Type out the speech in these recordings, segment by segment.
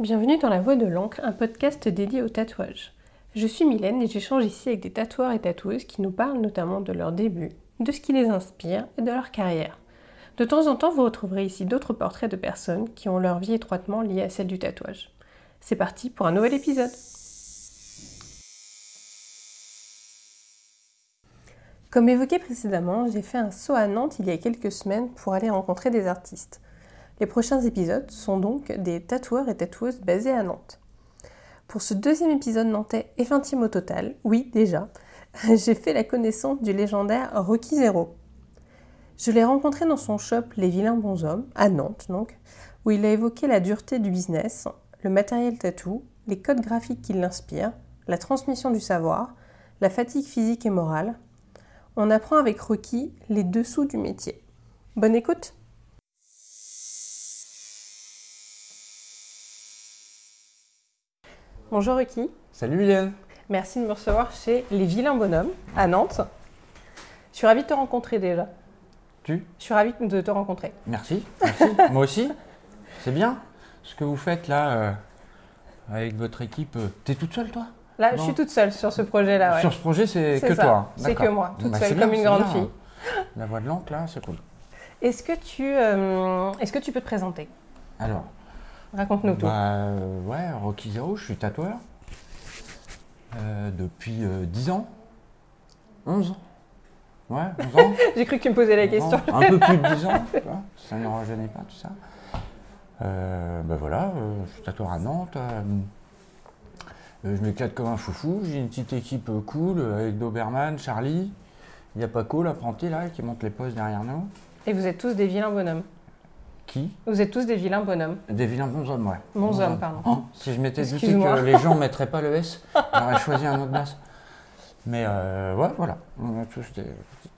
Bienvenue dans La Voix de l'encre, un podcast dédié au tatouage. Je suis Mylène et j'échange ici avec des tatoueurs et tatoueuses qui nous parlent notamment de leur début, de ce qui les inspire et de leur carrière. De temps en temps, vous retrouverez ici d'autres portraits de personnes qui ont leur vie étroitement liée à celle du tatouage. C'est parti pour un nouvel épisode. Comme évoqué précédemment, j'ai fait un saut à Nantes il y a quelques semaines pour aller rencontrer des artistes. Les prochains épisodes sont donc des tatoueurs et tatoueuses basés à Nantes. Pour ce deuxième épisode nantais et intime au total, oui déjà, j'ai fait la connaissance du légendaire Rocky Zero. Je l'ai rencontré dans son shop Les Vilains Bonshommes, à Nantes donc, où il a évoqué la dureté du business, le matériel tatou, les codes graphiques qui l'inspirent, la transmission du savoir, la fatigue physique et morale. On apprend avec Rocky les dessous du métier. Bonne écoute Bonjour Ruki. Salut Mylène. Merci de me recevoir chez Les Vilains Bonhommes à Nantes. Je suis ravie de te rencontrer déjà. Tu? Je suis ravie de te rencontrer. Merci, merci. Moi aussi. C'est bien ce que vous faites là euh, avec votre équipe. euh, T'es toute seule toi? Là, je suis toute seule sur ce projet-là. ouais. Sur ce projet, c'est que ça, toi. c'est que moi, toute Bah, seule, comme bien, une grande bien. fille. La voix de l'encre là, c'est cool. Est-ce que, tu, euh, est-ce que tu peux te présenter? Alors, Raconte-nous tout. bah, euh, ouais, Rocky Zero, je suis tatoueur euh, depuis euh, 10 ans. 11 Ouais, 11 ans. J'ai cru que tu me posais la 11 ans, question. Un peu plus de 10 ans, tu vois, ça ne rajeunit pas tout ça. Euh, ben voilà, euh, je suis tatoueur à Nantes. euh, euh, je m'éclate comme un foufou. J'ai une petite équipe euh, cool avec Doberman, Charlie. Il y a Paco, l'apprenti là, qui monte les postes derrière nous. Et vous êtes tous des vilains bonhommes. Qui Vous êtes tous des vilains bonhommes. Des vilains bons hommes, ouais. Bons hommes, pardon. Oh, si je m'étais douté que les gens ne mettraient pas le S, j'aurais choisi un autre base. Mais euh, ouais, voilà. On est tous des,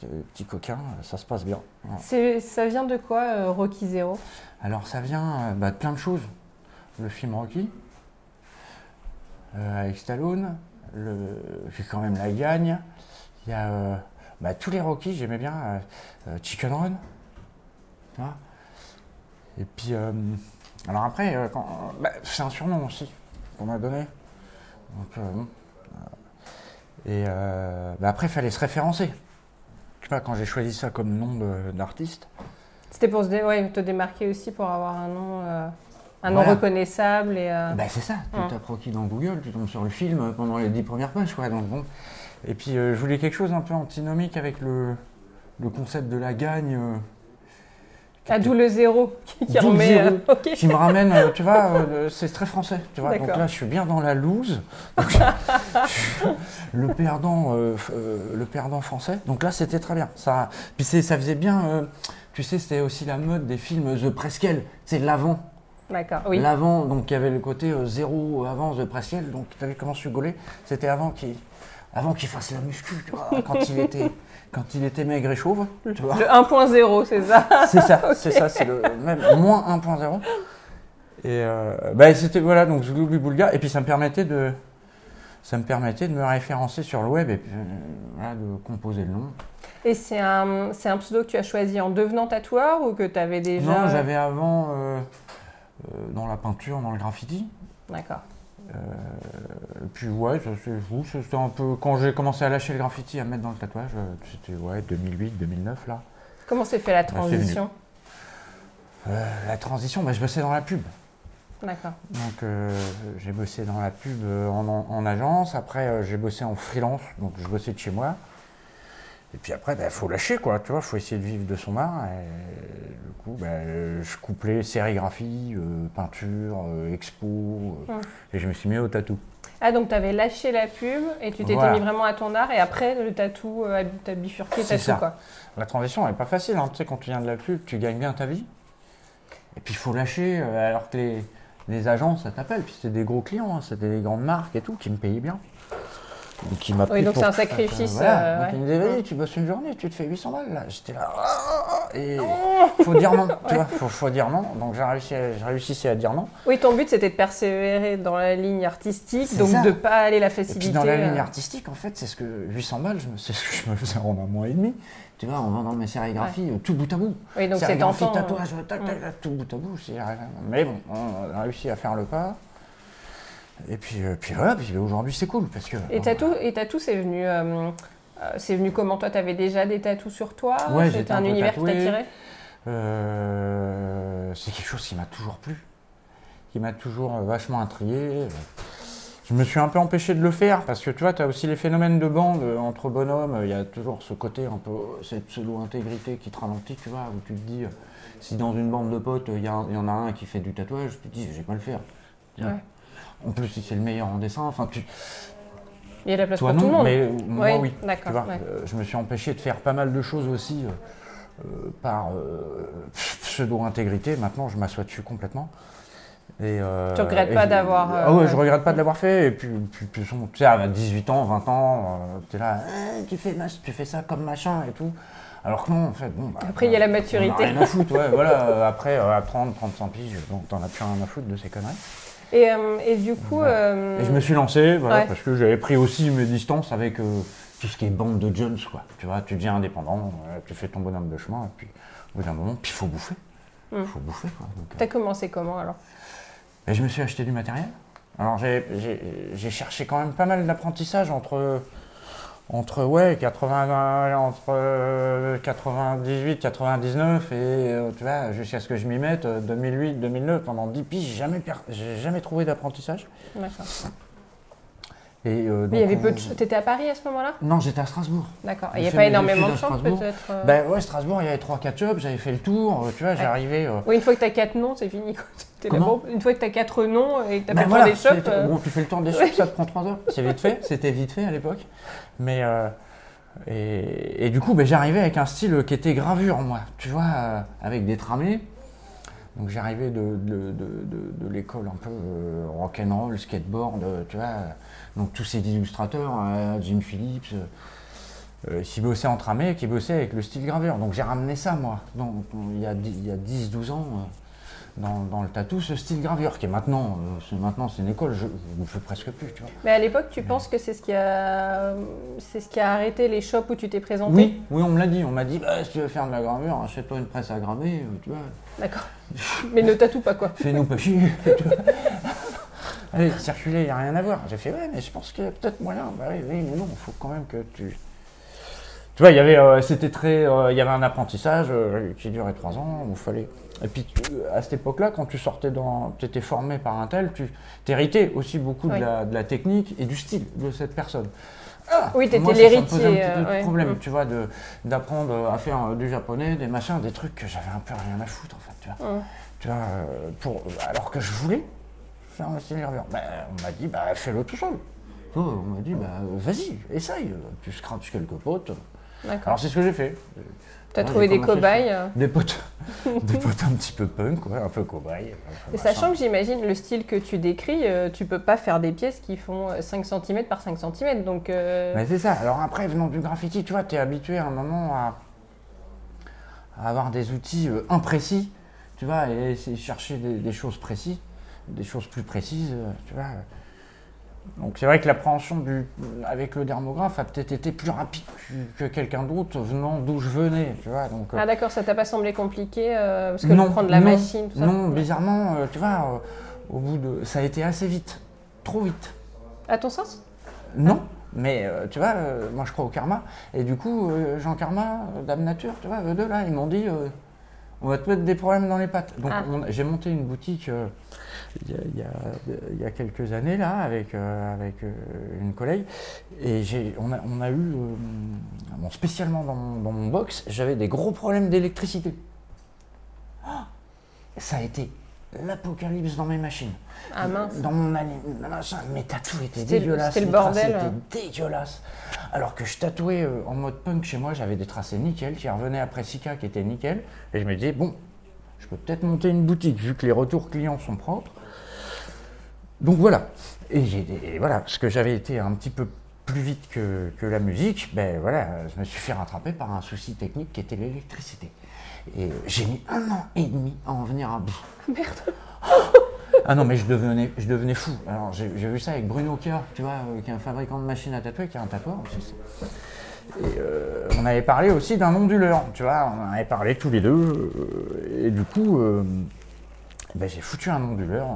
des petits coquins, ça se passe bien. Ça vient de quoi, euh, Rocky Zero? Alors ça vient euh, bah, de plein de choses. Le film Rocky, euh, avec Stallone, le... j'ai quand même la gagne. Il y a euh, bah, tous les Rocky, j'aimais bien. euh, euh, Chicken Run. Et puis, euh, alors après, euh, bah, c'est un surnom aussi qu'on m'a donné. Donc, euh, et bah, après, il fallait se référencer. Je sais pas, quand j'ai choisi ça comme nom d'artiste, C'était pour se dé- ouais, te démarquer aussi, pour avoir un nom, un nom Voilà. reconnaissable. Et, euh, Bah, c'est ça, tu Hum. tapes Rocky dans Google, tu tombes sur le film pendant les dix premières pages, quoi. Donc bon. Et puis euh, je voulais quelque chose un peu antinomique avec le, le concept de la gagne, euh, ah, d'où le zéro qui, remet. euh, qui me ramène, euh, tu vois, euh, c'est très français, tu vois. Donc là, je suis bien dans la loose. Donc, le perdant, euh, le perdant français. Donc là, c'était très bien. Ça, puis c'est- ça faisait bien. tu sais, c'était aussi la mode des films The Presqu'île, c'est l'avant. D'accord, oui. L'avant, donc il y avait le côté zéro avant The Pressiel, donc tu vu comment je rigolais C'était avant qu'il avant qu'il fasse la muscu, tu vois, quand il était quand il était maigre et chauve, tu vois. Le 1.0, c'est ça C'est ça, c'est ça, c'est le même moins 1.0. Et euh, bah, c'était voilà donc Zouglou Boulga et puis ça me permettait de ça me permettait de me référencer sur le web et puis euh, voilà, de composer le nom. Et c'est un, c'est un pseudo que tu as choisi en devenant tatoueur ou que tu avais déjà. Non, j'avais avant euh, euh, dans la peinture, dans le graffiti. D'accord. Et puis ouais, c'est fou, c'était un peu quand j'ai commencé à lâcher le graffiti, à me mettre dans le tatouage, euh, c'était ouais 2008, 2009 là. Comment s'est fait la Bah, transition Euh, la transition, bah, je bossais dans la pub. D'accord. Donc euh, j'ai bossé dans la pub euh, en, en- en agence, après euh, j'ai bossé en freelance, donc je bossais de chez moi. Et puis après, il faut lâcher quoi, tu vois, faut essayer de vivre de son art. Et du coup, bah, euh, je couplais sérigraphie, euh, peinture, euh, expo, euh, Hum. et je me suis mis au tatou. Ah, donc tu avais lâché la pub et tu t'étais Voilà. mis vraiment à ton art et après le tatou, euh, t'as bifurqué tatou ça. quoi. La transition n'est pas facile, hein. tu sais, quand tu viens de la pub, tu gagnes bien ta vie. Et puis il faut lâcher, euh, alors que les, les agences, ça t'appelle. Puis c'était des gros clients, hein, c'était des grandes marques et tout, qui me payaient bien. Donc, qui m'a Oui, donc c'est un sacrifice, voilà. Donc, ouais. il me disait, vas-y, tu bosses une journée, tu te fais 800 balles. Là. J'étais là, ah, ah, ah, et faut dire non, tu vois, faut, faut dire non. Donc j'ai réussi, à- j'ai réussi à dire non. Oui, ton but c'était de persévérer dans la ligne artistique, donc ça. de pas aller la Et facilité. puis dans la ligne euh, artistique, en fait, c'est ce que 800 balles, je me- c'est ce que je me faisais en un mois et demi. Tu vois, en vendant mes sérigraphies, euh, tout bout à bout. Oui, donc c'est tentant. tatouage, tac, tac, tac, tout bout à bout. c'est- Mais bon, on a réussi à faire le pas. Et puis, euh, puis voilà, puis aujourd'hui c'est cool parce que. Et tatou, et tatou, c'est venu, euh, euh, c'est venu comment Toi, t'avais déjà des tatous sur toi? Ouais, j'étais un univers qui tatoué. t'attirait Euh, c'est quelque chose qui m'a toujours plu, qui m'a toujours vachement intrigué. Je me suis un peu empêché de le faire parce que tu vois, tu as aussi les phénomènes de bande entre bonhommes. Il y a toujours ce côté un peu, cette pseudo-intégrité qui te ralentit, tu vois, où tu te dis, si dans une bande de potes, il y, en a un qui fait du tatouage, tu te dis, je vais pas le faire. Ouais. En plus, si c'est le meilleur en dessin, enfin, tu, Il y a la place toi pour tout le monde. mais moi Oui, oui. Tu vois, ouais. euh, je me suis empêché de faire pas mal de choses aussi euh, euh, par euh, pseudo-intégrité. Maintenant, je m'assois dessus complètement. Et, Tu regrettes et pas d'avoir, Ah ouais, je regrette pas de l'avoir fait. Et puis, puis, puis, tu sais, à 18 ans, 20 ans, tu es là, Eh, tu, fais, tu fais ça comme machin et tout. Alors que non, en fait, bon. bah, Après, il y a la on a maturité. rien à foutre, ouais, voilà. Après, à 30, 35 piges, bon, t'en as plus rien à foutre de ces conneries. Et, euh, et du coup, Voilà. euh, Et je me suis lancé, voilà, Ouais. parce que j'avais pris aussi mes distances avec euh, tout ce qui est bande de Jones, quoi. Tu vois, tu deviens indépendant, tu fais ton bonhomme de chemin, et puis au bout d'un moment, puis il faut bouffer. Il Mm. faut bouffer, quoi. T'as commencé comment alors? Et je me suis acheté du matériel. Alors j'ai- j'ai j'ai cherché quand même pas mal d'apprentissage entre, entre ouais, 80, entre euh, 98, 99 et euh, tu vois, jusqu'à ce que je m'y mette, euh, 2008, 2009, pendant 10 piges, j'ai jamais, j'ai jamais trouvé d'apprentissage. Et, euh, Mais il y avait peu de. ch- T'étais à Paris à ce moment-là? Non, j'étais à Strasbourg. D'accord. Il n'y a pas énormément de Strasbourg. peut-être euh, Ben ouais, Strasbourg, il y avait 3-4 jobs, j'avais fait le tour, euh, tu vois, j'arrivais. euh, Oui, une fois que t'as quatre noms, c'est fini. Comment? une fois que t'as quatre noms et que t'as Ben fait le voilà, tour des shops. Bon, tu fais le tour des shops, ça te prend 3 heures. C'est vite fait, c'était vite fait à l'époque. Mais. et, et du coup, ben, j'arrivais avec un style qui était gravure, moi, tu vois, avec des tramés. Donc j'arrivais de, de, de, de- l'école un peu euh, rock'n'roll, skateboard, euh, tu vois. Donc tous ces illustrateurs, euh, Jim Phillips, euh, euh, qui bossaient en tramé, qui bossaient avec le style gravure. Donc j'ai ramené ça, moi, donc, il y a, a 10-12 ans. euh, dans, dans le tatou, ce style gravure, qui est maintenant, c'est maintenant c'est une école, je ne fais presque plus, tu vois. Mais à l'époque, tu penses que c'est ce qui a, c'est ce qui a arrêté les shops où tu t'es présenté? Oui, oui, on me l'a dit, on m'a dit, bah, si tu veux faire de la gravure, achète-toi une presse à graver, tu vois, D'accord. Mais ne tatoue pas quoi. fais-nous pas chier. Allez, circuler, il n'y a rien à voir. J'ai fait, ouais, mais je pense a peut-être moyen. Bah oui, oui, mais non, il faut quand même que tu... Tu vois, il y avait, euh, c'était très, euh, il y avait un apprentissage euh, qui durait trois ans, où il fallait... Et puis, tu- à cette époque-là, quand tu sortais dans... Tu étais formé par un tel, tu héritais aussi beaucoup de, la, de la technique et du style de cette personne. Ah, Oui, ça me posait un l'héritier, petit peu de ouais. problème, Mm. tu vois, d'apprendre à faire du japonais, des machins, des trucs que j'avais un peu rien à foutre, en fait, tu vois. Hum. Tu vois, pour, alors que je voulais faire un style gravure. Ben, on m'a dit, bah, fais-le tout seul. Oh, on m'a dit, bah, vas-y, essaye. Tu scratches quelques potes. Alors, c'est ce que j'ai fait. T'as trouvé des cobayes. euh. Des potes, des potes un petit peu punk, ouais, un peu cobaye. un peu Et machin. sachant que j'imagine le style que tu décris, euh, tu peux pas faire des pièces qui font euh, 5 cm par 5 cm. Donc, euh, Mais c'est ça. Alors après, venant du graffiti, tu vois, tu es habitué à un moment à, à avoir des outils euh, imprécis, tu vois, et essayer de chercher des, des choses précises, des choses plus précises, euh, tu vois. Donc c'est vrai que l'appréhension du, avec le dermographe a peut-être été plus rapide que, que quelqu'un d'autre venant d'où je venais, tu vois. Donc, euh, Ah d'accord, ça t'a pas semblé compliqué euh, Parce que non, prendre la non, machine, tout ça Non, bizarrement, euh, tu vois, euh, au bout de, ça a été assez vite, trop vite. À ton sens? Non, mais tu vois, moi je crois au karma. Et du coup, Jean Karma, Dame Nature, tu vois, eux deux là, ils m'ont dit on va te mettre des problèmes dans les pattes. Donc Ah. j'ai monté une boutique il y, a- il y a- quelques années là, avec, euh, avec euh, une collègue. Et j'ai- on, a, on a eu, euh, bon, spécialement dans mon, dans mon box, j'avais des gros problèmes d'électricité. Ah ça a été l'apocalypse dans mes machines. Ah mince. Dans mon machin, mes tatous étaient C'était dégueulasses. c'était le bordel. étaient dégueulasses. Alors que je tatouais euh, en mode punk chez moi, j'avais des tracés nickel qui revenaient après Sika qui était nickel. Et je me disais, bon, je peux peut-être monter une boutique vu que les retours clients sont propres. Donc voilà. Et, voilà, parce que j'avais été un petit peu plus vite que, que la musique, ben voilà, je me suis fait rattraper par un souci technique qui était l'électricité. Et j'ai mis un an et demi à en venir à bout. Merde. Ah non, mais je devenais, je devenais fou. Alors, j'ai vu ça avec Bruno K, tu vois, euh, qui est un fabricant de machines à tatouer, qui est un tatoueur aussi. Et euh, on avait parlé aussi d'un onduleur, tu vois, on en avait parlé tous les deux. euh, et du coup, euh, ben, j'ai foutu un onduleur.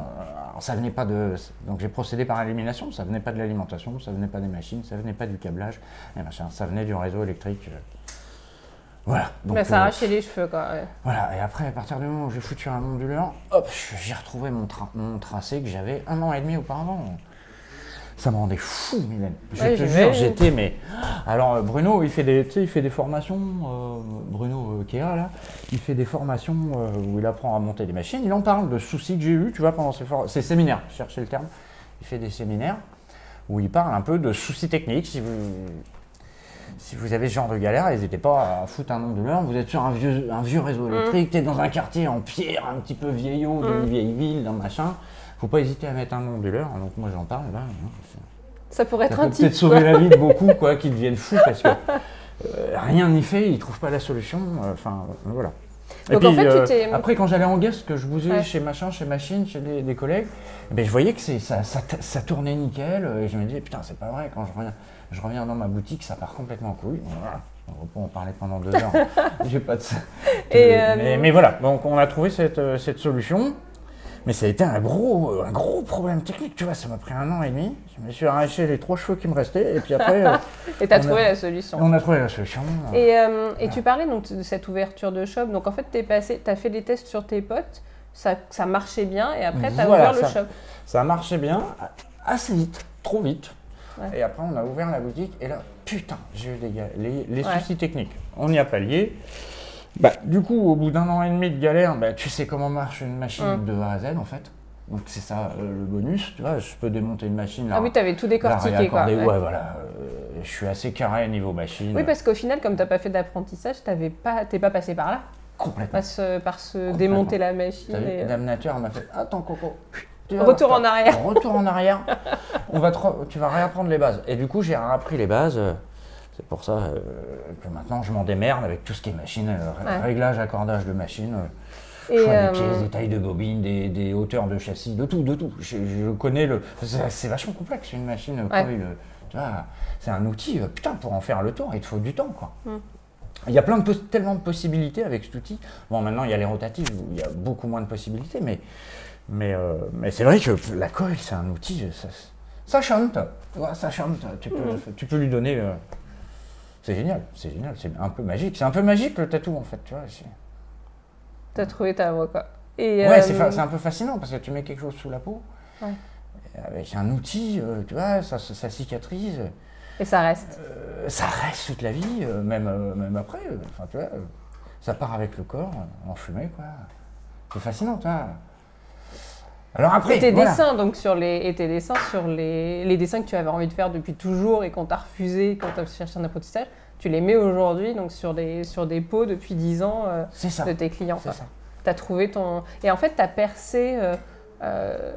Alors, ça venait pas de. Donc j'ai procédé par élimination, ça venait pas de l'alimentation, ça venait pas des machines, ça venait pas du câblage, et machin, ça venait du réseau électrique. Voilà. Donc, Mais ça arrachait les cheveux, quoi. ouais. voilà, et après, à partir du moment où j'ai foutu un onduleur, hop, j'ai retrouvé mon, tra- mon tracé que j'avais un an et demi auparavant. Ça me rendait fou, Mylène. Je Ouais, te jure, j'étais, mais. Alors, euh, Bruno, il fait des, tu sais, il fait des formations, euh, Bruno euh, Kea, là, il fait des formations euh, où il apprend à monter des machines. Il en parle de soucis que j'ai eu, tu vois, pendant ses, ses séminaires, je cherchais le terme. Il fait des séminaires où il parle un peu de soucis techniques. Si vous, si vous avez ce genre de galère, n'hésitez pas à foutre un nom de l'heure. Vous êtes sur un vieux, un vieux réseau électrique, tu es dans un quartier en pierre, un petit peu vieillot, d'une vieille ville, d'un machin. Faut pas hésiter à mettre un de l'heure. Donc moi j'en parle là. hein, Ça pourrait Ça être peut un type. peut-être sauver la vie de beaucoup, quoi, qui deviennent fous parce que euh, rien n'y fait, ils trouvent pas la solution. euh, Enfin, euh, voilà. Donc, en fait, tu après, quand j'allais en guest, que je bousais Ouais. chez machin, chez machine, chez des, des collègues, eh ben, je voyais que c'est- ça, ça, ça tournait nickel. Et je me disais, putain, c'est pas vrai, quand je reviens, je reviens dans ma boutique, ça part complètement en couille. Voilà. On en parler pendant deux heures. J'ai pas de ça. Et, mais, mais voilà, donc on a trouvé cette, cette solution. Mais ça a été un gros, un gros problème technique, tu vois, ça m'a pris un an et demi. Je me suis arraché les trois cheveux qui me restaient, et puis après, euh, Et t'as a- trouvé la solution. on a trouvé la solution. Et, euh, et tu parlais donc de cette ouverture de shop. Donc en fait, tu as fait des tests sur tes potes, ça, ça marchait bien, et après, tu as Voilà, ouvert le shop. Ça a marché bien, assez vite, trop vite. Ouais. Et après, on a ouvert la boutique, et là, putain, j'ai eu des les, les Ouais. soucis techniques. On y a pallié. Bah, du coup, au bout d'un an et demi de galère, bah, tu sais comment marche une machine Mm. de A à Z, en fait. Donc c'est ça euh, le bonus, tu vois, je peux démonter une machine, Ah oui, tu avais tout décortiqué. Quoi. Ouais. Ouais, voilà. euh, je suis assez carré niveau machine. Oui, parce qu'au final, comme tu n'as pas fait d'apprentissage, tu pas, t'es pas passé par là, Complètement. par se, par se Complètement. démonter la machine. Et, euh, Dame Nature m'a fait Attends, Coco. Retour en arrière. Retour en arrière. On va te tu vas réapprendre les bases. Et du coup, j'ai réappris les bases. C'est pour ça euh, que maintenant, je m'en démerde avec tout ce qui est machine, euh, Ouais. réglage, accordage de machine, euh, Et, choix euh, des pièces, des tailles de bobines, des, des hauteurs de châssis, de tout, de tout. Je, je connais le. C'est vachement complexe une machine. Ouais. tu c'est un outil. putain, pour en faire le tour, il te faut du temps, quoi. Mm. Il y a plein de tellement de possibilités avec cet outil. Bon, maintenant, il y a les rotatives où il y a beaucoup moins de possibilités, mais, mais, euh, mais c'est vrai que la coil, c'est un outil, ça, ça chante. Ouais, ça chante. Tu peux, Mhm. tu peux lui donner. euh, c'est génial, c'est génial, c'est un peu magique. C'est un peu magique le tatou, en fait, tu vois. T'as trouvé ta voie, quoi. Et, Ouais, euh, c'est un peu fascinant parce que tu mets quelque chose sous la peau. Ouais. Avec un outil, euh, tu vois, ça, ça, ça cicatrise. et ça reste. Euh, ça reste toute la vie, même, même après. Enfin, tu vois, ça part avec le corps, en fumée, quoi. C'est fascinant, tu vois. Alors après, Et tes voilà. dessins, donc sur les, et tes dessins sur les, les dessins que tu avais envie de faire depuis toujours et qu'on t'a refusé quand tu as cherché un apprentissage, tu les mets aujourd'hui donc sur des, sur des pots depuis 10 ans euh, ça. de tes clients. C'est ça. Tu as trouvé ton. Et en fait, tu as percé. euh,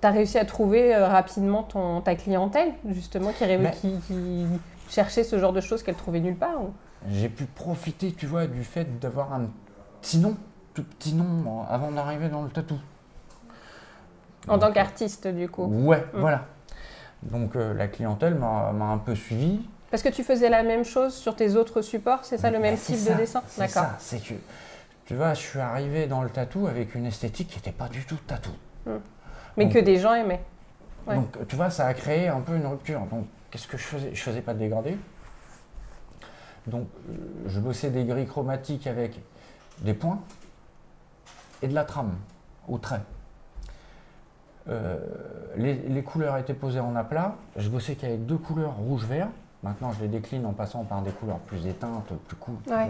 tu as réussi à trouver euh, rapidement ton, ta clientèle, justement, qui, Mais- qui, qui cherchait ce genre de choses qu'elle trouvait nulle part. ou- J'ai pu profiter, tu vois, du fait d'avoir un petit nom, tout petit nom, euh, avant d'arriver dans le tatou. En tant qu'artiste, du coup. Ouais, Mm. voilà. Donc euh, la clientèle m'a un peu suivi. Parce que tu faisais la même chose sur tes autres supports, c'est ça le même Bah, type ça, de dessin D'accord. c'est que, tu vois, je suis arrivé dans le tatou avec une esthétique qui n'était pas du tout tatou. Mais Donc- que des gens aimaient. Ouais. Donc, tu vois, ça a créé un peu une rupture. Donc, qu'est-ce que je faisais? Je faisais pas de dégradé. Donc, euh, je bossais des grilles chromatiques avec des points et de la trame au trait. Euh, les, les couleurs étaient posées en aplat. Je bossais qu'avec deux couleurs rouge-vert. Maintenant, je les décline en passant par des couleurs plus éteintes, plus cool. Ouais.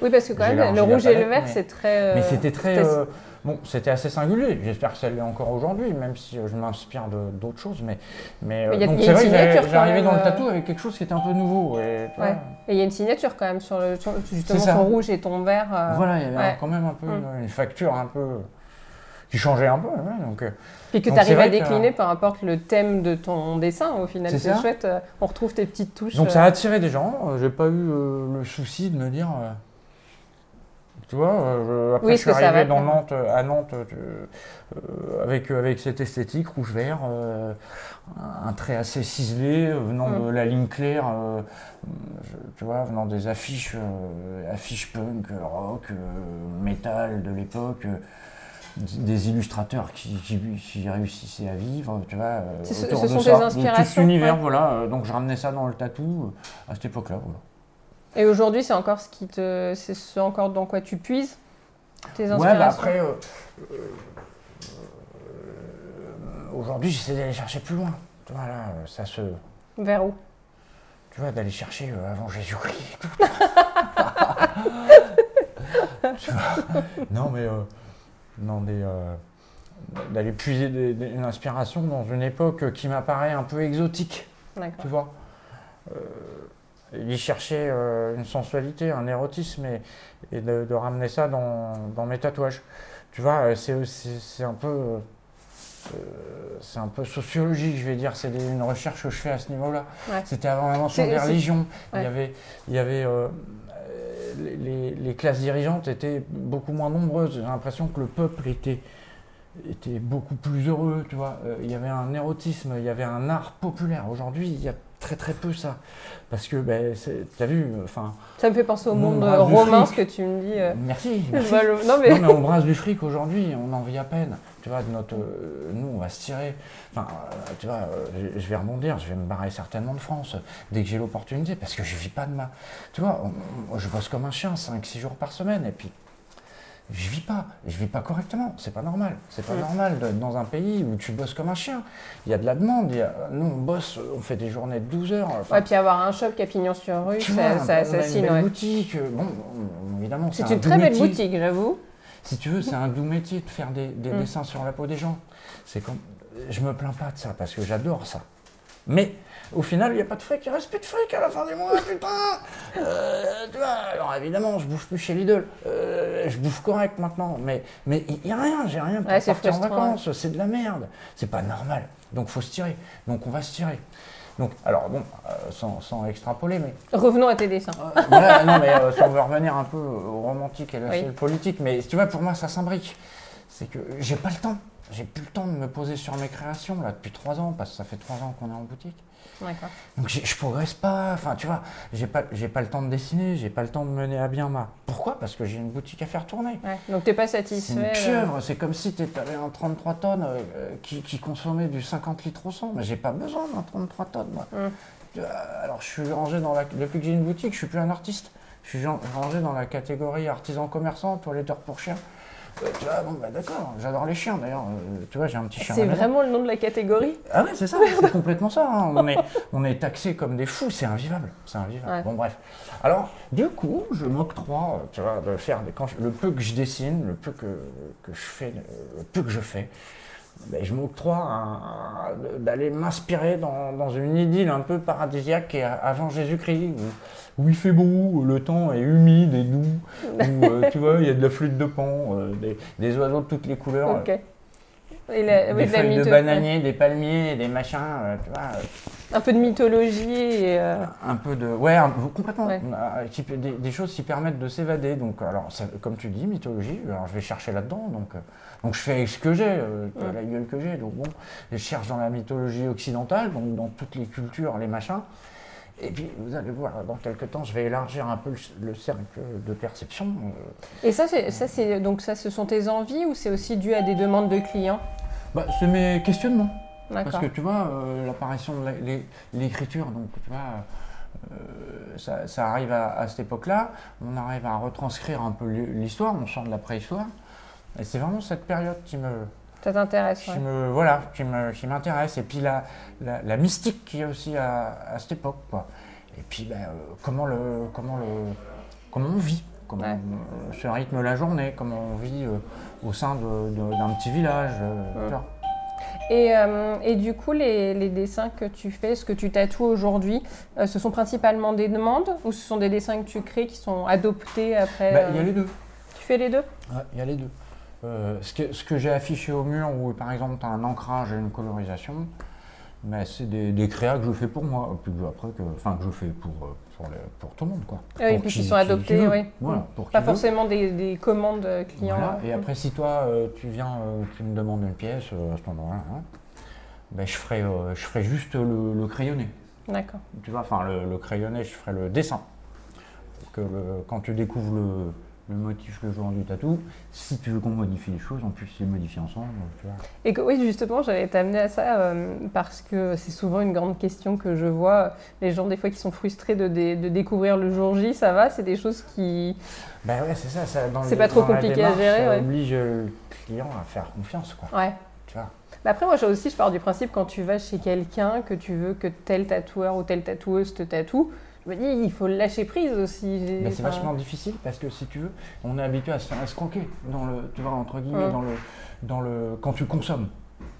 Oui, parce que quand même, le rouge et le vert, c'est très. euh, Mais c'était très. euh, bon, c'était assez singulier. J'espère que ça l'est encore aujourd'hui, même si je m'inspire d'autres choses. Mais, mais, Mais donc c'est vrai que j'arrivais dans le tatou avec quelque chose qui était un peu nouveau. Et, Ouais. Il y a une signature quand même sur le, sur- justement ton rouge et ton vert. Voilà, il y avait ouais. quand même un peu Mm. une facture un peu. Qui changeait un peu. ouais, donc, euh, Puis que tu arrives à que- décliner peu importe le thème de ton dessin au final. C'est chouette, euh, on retrouve tes petites touches. donc euh, ça a attiré des gens. Euh, J'ai pas eu euh, le souci de me dire. euh, tu vois, euh, après Oui, je suis arrivé va dans te- Nantes, à Nantes euh, euh, avec, avec cette esthétique rouge-vert, euh, un trait assez ciselé, euh, venant Mm. de la ligne claire, euh, je- tu vois, venant des affiches, euh, affiches punk, euh, rock, euh, métal de l'époque. Des illustrateurs qui, qui, qui réussissaient à vivre, tu vois. euh, ce- autour ce de sont ça. tes De inspirations, Tout l'univers, ouais. voilà. euh, Donc je ramenais ça dans le tatou euh, à cette époque-là. Voilà. Et aujourd'hui, c'est encore ce qui te. C'est ce encore dans quoi tu puises tes Ouais, inspirations bah après, euh, euh, euh, aujourd'hui, j'essaie d'aller chercher plus loin. Tu vois, là, ça se. Vers où? Tu vois, d'aller chercher avant Jésus-Christ non, mais. Des, euh, d'aller puiser des- des- une inspiration dans une époque qui m'apparaît un peu exotique, tu vois. Euh, d'y chercher euh, une sensualité, un érotisme et, et de, de ramener ça dans, dans mes tatouages. Tu vois, euh, c'est, un peu. euh, c'est un peu sociologique, je vais dire. C'est une recherche que je fais à ce niveau-là. Ouais. C'était avant l'invention des religions. Il ouais. y avait, il y avait les, classes dirigeantes étaient beaucoup moins nombreuses. J'ai l'impression que le peuple était, était beaucoup plus heureux. Tu vois, Euh, il y avait un érotisme, il y avait un art populaire. Aujourd'hui, il y a très très peu ça, parce que ben, tu as vu, enfin. Ça me fait penser au Mon monde romain, ce que tu me dis. euh. Merci. Mais. Non, mais on brasse du fric aujourd'hui, on en vit à peine. Tu vois, de notre, euh, nous, on va se tirer. Enfin, euh, tu vois, euh, je, je vais rebondir, je vais me barrer certainement de France dès que j'ai l'opportunité, parce que je vis pas de ma. Tu vois, on- on- je bosse comme un chien 5-6 jours par semaine, et puis je vis pas. Je vis pas correctement. C'est pas normal. C'est pas Mm. normal d'être dans un pays où tu bosses comme un chien. Il y a de la demande. a- nous, on bosse, on fait des journées de 12 heures. enfin, Ouais, puis avoir un shop qui a pignon sur rue, ça, vois, ça on a assassine. une belle ouais. boutique. Bon, on- évidemment, C'est un une très belle boutique, j'avoue. Si tu veux, c'est un doux métier de faire des, des Mm. dessins sur la peau des gens. C'est comme, je me plains pas de ça parce que j'adore ça. Mais au final, il n'y a pas de fric, il reste plus de fric à la fin du mois, putain. Euh, tu vois, alors évidemment, je bouffe plus chez Lidl. Euh, je bouffe correct maintenant, mais mais il y a rien, j'ai rien pour Ouais, partir en vacances. C'est de la merde. C'est pas normal. Donc faut se tirer. Donc on va se tirer. Donc alors bon, euh, sans, sans extrapoler, mais Revenons à tes dessins. voilà, non, mais euh, si on veut revenir un peu au romantique et lâcher Oui. le politique, mais tu vois, pour moi, ça s'imbrique. C'est que j'ai pas le temps. J'ai plus le temps de me poser sur mes créations, là, depuis trois ans, parce que ça fait trois ans qu'on est en boutique. Donc j'ai- je progresse pas. Enfin, tu vois, j'ai pas, j'ai pas le temps de dessiner, j'ai pas le temps de mener à bien ma. Pourquoi? Parce que j'ai une boutique à faire tourner. Ouais. Donc t'es pas C'est satisfait. une euh, pieuvre, c'est comme si tu avais un 33 tonnes euh, qui, qui consommait du 50 litres au 100. Mais j'ai pas besoin d'un 33 tonnes, moi. Mm. Euh, Alors, je suis rangé dans la. Depuis que j'ai une boutique, je suis plus un artiste. Je suis rangé dans la catégorie artisan commerçant, toiletteur pour chiens. Euh, tu vois, bon, bah d'accord, j'adore les chiens d'ailleurs. Euh, tu vois, j'ai un petit chien. C'est vraiment le nom de la catégorie? Ah ouais, c'est ça, c'est complètement ça. hein. On est, on est taxé comme des fous, c'est invivable. C'est invivable. Ouais. Bon, bref. Alors, du coup, je m'octroie, tu vois, de faire des, quand je- le peu que je dessine, le peu que, que je fais, le peu que je fais, ben, je m'octroie d'aller m'inspirer dans, dans une idylle un peu paradisiaque avant Jésus-Christ, où, où il fait beau, le temps est humide et doux, où euh, tu vois, il y a de la flûte de pan, euh, des, des oiseaux de toutes les couleurs. Ok. Et la- des de feuilles de bananiers, des palmiers, des machins, euh, tu vois, euh, Un peu de mythologie et. euh, un peu de. Ouais, un- complètement. Ouais. Qui peut- des, des choses qui permettent de s'évader. Donc, alors, ça- comme tu dis, mythologie, alors je vais chercher là-dedans. Donc, donc je fais avec ce que j'ai, Ouais. la gueule que j'ai. Donc, bon, je cherche dans la mythologie occidentale, donc dans toutes les cultures, les machins. Et puis, vous allez voir, dans quelques temps, je vais élargir un peu le, le cercle de perception. Et ça, ça, c'est donc ça, ce sont tes envies ou c'est aussi dû à des demandes de clients? Bah, c'est mes questionnements. Parce que tu vois, euh, l'apparition de l'écriture, donc tu vois, euh, ça, ça arrive à, à cette époque-là, on arrive à retranscrire un peu l'hi- l'histoire, on sort de la préhistoire, et c'est vraiment cette période qui me, Ça t'intéresse qui ouais. me, voilà, qui m'intéresse, et puis la, la, la mystique qu'il y a aussi à, à cette époque, quoi. Et puis, ben, euh, comment le, comment le, comment on vit, comment Ouais. on- se rythme la journée, comment on vit euh, au sein de- de- d'un petit village, euh. Et, euh, et du coup, les, les dessins que tu fais, ce que tu tatoues aujourd'hui, euh, ce sont principalement des demandes ou ce sont des dessins que tu crées qui sont adoptés après Il y a euh, les deux. Tu fais les deux? Ouais, il y a les deux. Euh, ce que, ce que j'ai affiché au mur, où par exemple tu as un ancrage et une colorisation, mais c'est des, des créas que je fais pour moi, puis que, après que, enfin que je fais pour, euh, pour, tout le monde quoi. Ah oui, Pour puis qui qui- sont adoptés, qui oui. Voilà, pour Pas forcément des, des commandes euh, clients. Voilà. hein. Et après si toi euh, tu viens, euh, tu me demandes une pièce euh, à ce moment-là, hein, ben, je ferai, euh, je ferai juste le, le crayonné. D'accord. Tu vois, enfin le, le crayonné, je ferai le dessin. Que quand tu découvres le, le motif le jour du tatou. Si tu veux qu'on modifie les choses, on puisse les modifier ensemble. Tu vois. Et que, oui, justement, j'allais t'amener à ça euh, parce que c'est souvent une grande question que je vois. Les gens, des fois, qui sont frustrés de, dé- de découvrir le jour J, ça va C'est des choses qui. Ben ouais, c'est ça. C'est pas trop compliqué à gérer, Ça ouais. oblige le client à faire confiance, quoi. Ouais. Tu vois. Bah après, moi, aussi, je pars du principe, quand tu vas chez quelqu'un, que tu veux que tel tatoueur ou telle tatoueuse te tatoue, je me dis, il faut lâcher prise aussi. Mais c'est vachement difficile parce que si tu veux, on est habitué à se faire escroquer dans le, tu vois, entre guillemets, dans le, dans le, quand tu consommes.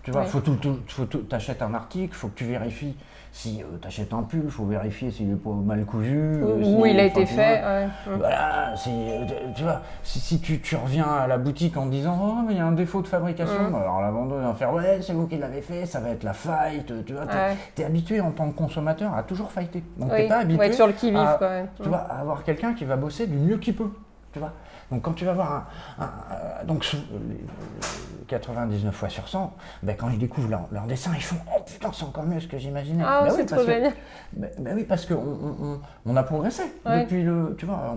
Tu vois, Ouais. faut tout, tout, faut tout, t'achètes un article, faut que tu vérifies si tu achètes un pull, faut vérifier s'il est pas mal cousu. euh, Où il a été fait. ouais. Voilà, euh, tu vois, si, si tu, tu reviens à la boutique en disant oh mais il y a un défaut de fabrication, Mm. alors la vendeuse va faire ouais c'est vous qui l'avez fait, ça va être la faille, tu vois, t'es, Ouais. habitué en tant que consommateur à toujours fighter, donc Oui, t'es pas habitué sur le qui-vive, à- quoi. ouais. tu vois, à avoir quelqu'un qui va bosser du mieux qu'il peut. Tu vois donc quand tu vas voir un, un- euh, donc sou- les- les 99 fois sur 100, ben, quand ils découvrent leur, leur dessin, ils font oh putain c'est encore mieux ce que j'imaginais. Ah, Ben c'est oui, trop parce que- génial. ben, ben oui parce qu'on on, on- on a progressé Ouais. depuis le, tu vois.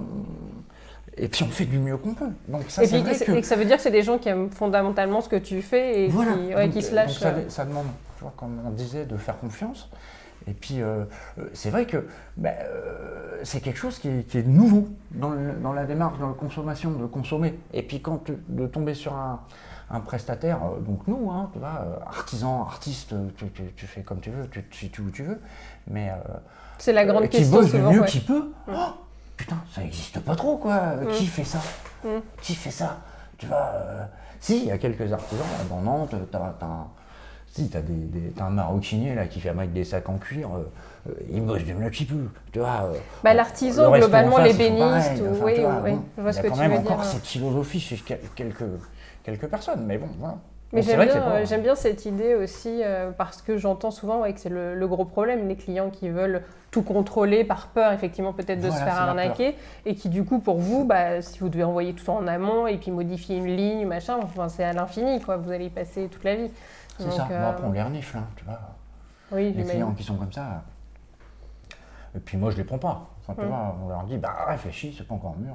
et puis on fait du mieux qu'on peut. Donc ça Et c'est puis, vrai que et que ça veut dire que c'est des gens qui aiment fondamentalement ce que tu fais et voilà. qui, ouais, Donc, qui se euh, lâchent. donc ça, euh. ça demande, tu vois, comme on disait, de faire confiance. Et puis, euh, euh, c'est vrai que ben, euh, c'est quelque chose qui est, qui est nouveau dans, le- dans la démarche, dans la consommation, de consommer. Et puis, quand tu- de tomber sur un, un prestataire, euh, donc nous, hein, tu vois, artisan, artiste, tu, tu- tu fais comme tu veux, tu te situes où tu veux, mais C'est la grande qui question bosse du souvent. mieux ouais. qu'il peut. Oh, putain, ça n'existe pas trop, quoi. Euh, Qui fait ça Mm. Qui fait ça? Tu vois, si, il y a quelques artisans dans Nantes, t'as as un, si, t'as des, des- t'as un maroquinier là, qui fabrique des sacs en cuir, euh, euh, il bosse du peut. Tu vois, euh, Bah, l'artisan, globalement, pareil. bénistes, Enfin, oui, tu vois, oui, bon, je vois ce il y que a quand tu même veux encore dire. cette philosophie chez quel- quelques, quelques personnes, mais bon, voilà. Mais Bon, j'aime que bien, pas- j'aime bien cette idée aussi euh, parce que j'entends souvent ouais, que c'est le, le gros problème, les clients qui veulent tout contrôler par peur effectivement peut-être de Voilà, se faire arnaquer et qui du coup pour vous, bah, si vous devez envoyer tout en amont et puis modifier une ligne, machin, enfin, c'est à l'infini quoi, vous allez y passer toute la vie. C'est ça. euh, Bon, après, on les renifle, hein, tu vois. oui, les clients qui sont comme ça. Et puis moi, je les prends pas. Enfin, tu Mm. vois, on leur dit, bah réfléchis, c'est pas encore mûr.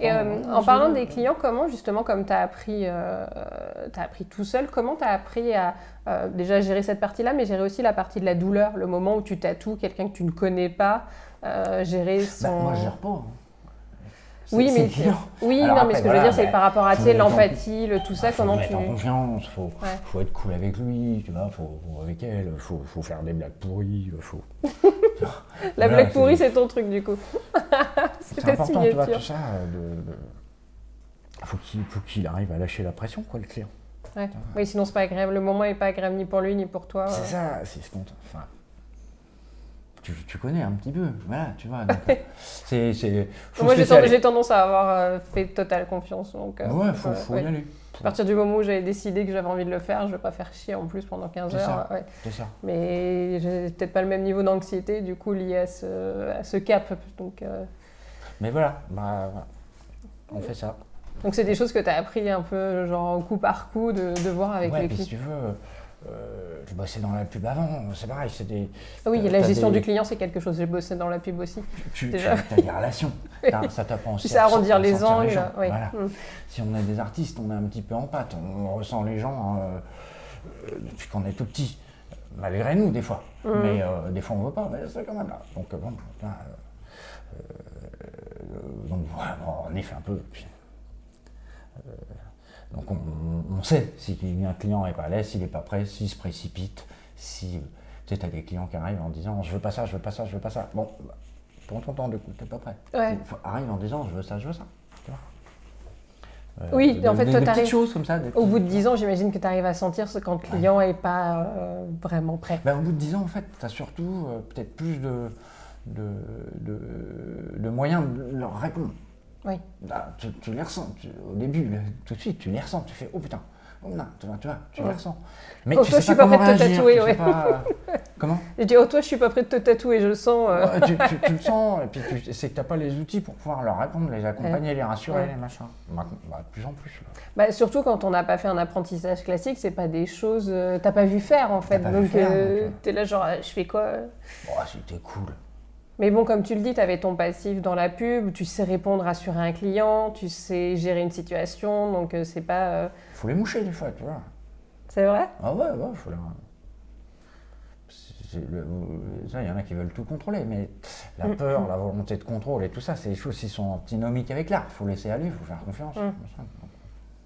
Et euh, en parlant des clients, comment justement, comme tu as appris, euh, t'as appris tout seul, comment tu as appris à euh, déjà gérer cette partie-là, mais gérer aussi la partie de la douleur, le moment où tu tatoues quelqu'un que tu ne connais pas, euh, gérer son... Bah, moi, je gère pas. hein. Oui, mais oui, Alors non, après, mais ce que je veux dire, c'est bah, par rapport à tu l'empathie, le tout ça, Ah, faut comment tu. en confiance, faut, Ouais. faut être cool avec lui, tu vois, faut, faut avec elle, faut, faut faire des blagues pourries, faut. La Voilà, blague pourrie, c'est ton truc du coup. c'est C'est ta important, tu vois, signature. tout ça. De, Faut qu'il faut qu'il arrive à lâcher la pression, quoi, le client. Ouais. Oui, sinon c'est pas agréable. Le moment est pas agréable ni pour lui ni pour toi. C'est euh. ça, c'est ce qu'on. Enfin, tu, tu connais un petit peu, voilà, tu vois. c'est, c'est, faut Moi, j'ai tendance à avoir euh, fait totale confiance. Donc, euh, Ouais, faut, euh, faut ouais. y aller. À partir du moment où j'avais décidé que j'avais envie de le faire, je vais pas faire chier en plus pendant 15 C'est heures. ouais. C'est ça. Mais j'ai peut-être pas le même niveau d'anxiété du coup lié à ce, à ce cap. Donc, euh, Mais voilà, bah, on fait ça. donc c'est des choses que tu as appris un peu genre coup par coup de, de voir avec ouais, les puis si tu veux, euh, je bossais dans la pub avant, c'est pareil, c'est des. Ah oui, euh, la gestion des- du client, c'est quelque chose. J'ai bossé dans la pub aussi. Tu, as des relations, ça t'apprend aussi. Tu sais arrondir les angles. oui. Voilà. Mm. Si on est des artistes, on est un petit peu en pâte, on ressent les gens euh, euh, depuis qu'on est tout petit, malgré nous des fois. Mhm. Mais des fois on ne veut pas, mais c'est quand même là. Donc bon, donc voilà, on y fait un peu. puis, donc on, sait si un client n'est pas à l'aise, s'il n'est pas prêt, s'il se précipite, si tu sais, as des clients qui arrivent en disant je veux pas ça, je veux pas ça, je veux pas ça. Bon, prends ton temps de t'es pas prêt. Ouais. Faut- arrive en disant je veux ça, je veux ça. tu vois. Euh, Oui, de- en fait, des- toi, des t'arrives- petites choses comme ça. des Au bout de 10 ans, j'imagine que tu arrives à sentir ce quand le client n'est pas euh, vraiment prêt. Ben, au bout de 10 ans, en fait, tu as surtout euh, peut-être plus de, de, de, de moyens de leur répondre. Oui. Là, tu, tu les ressens. tu- au début, tout de suite, tu les ressens. Tu fais Oh putain, oh non, tu vois, tu, vois, tu les Ouais. ressens. Mais Oh, tu toi, sais je suis pas pas comment prête de te tatouer, tu ouais. pas- Comment Je dis, oh, toi, je suis pas prêt de te tatouer, je le sens. euh. Tu, tu- tu le sens, et puis tu- c'est que tu n'as pas les outils pour pouvoir leur répondre, les accompagner, les rassurer, les machins. Maintenant, bah, de plus en plus. Bah, surtout quand on n'a pas fait un apprentissage classique, c'est pas des choses. euh, T'as pas vu faire en fait. pas Donc euh, euh. t'es là, genre, euh, je fais quoi Bon, c'était cool. Mais bon, comme tu le dis, tu avais ton passif dans la pub, tu sais répondre, rassurer un client, tu sais gérer une situation, donc euh, c'est pas. euh, Faut les moucher des fois, tu vois. C'est vrai? Ah ouais, ouais, faut les... Ça, il y en a qui veulent tout contrôler, mais la Mm. peur, la volonté de contrôle et tout ça, c'est des choses qui sont antinomiques avec l'art. Il faut laisser aller, il faut faire confiance. Mm.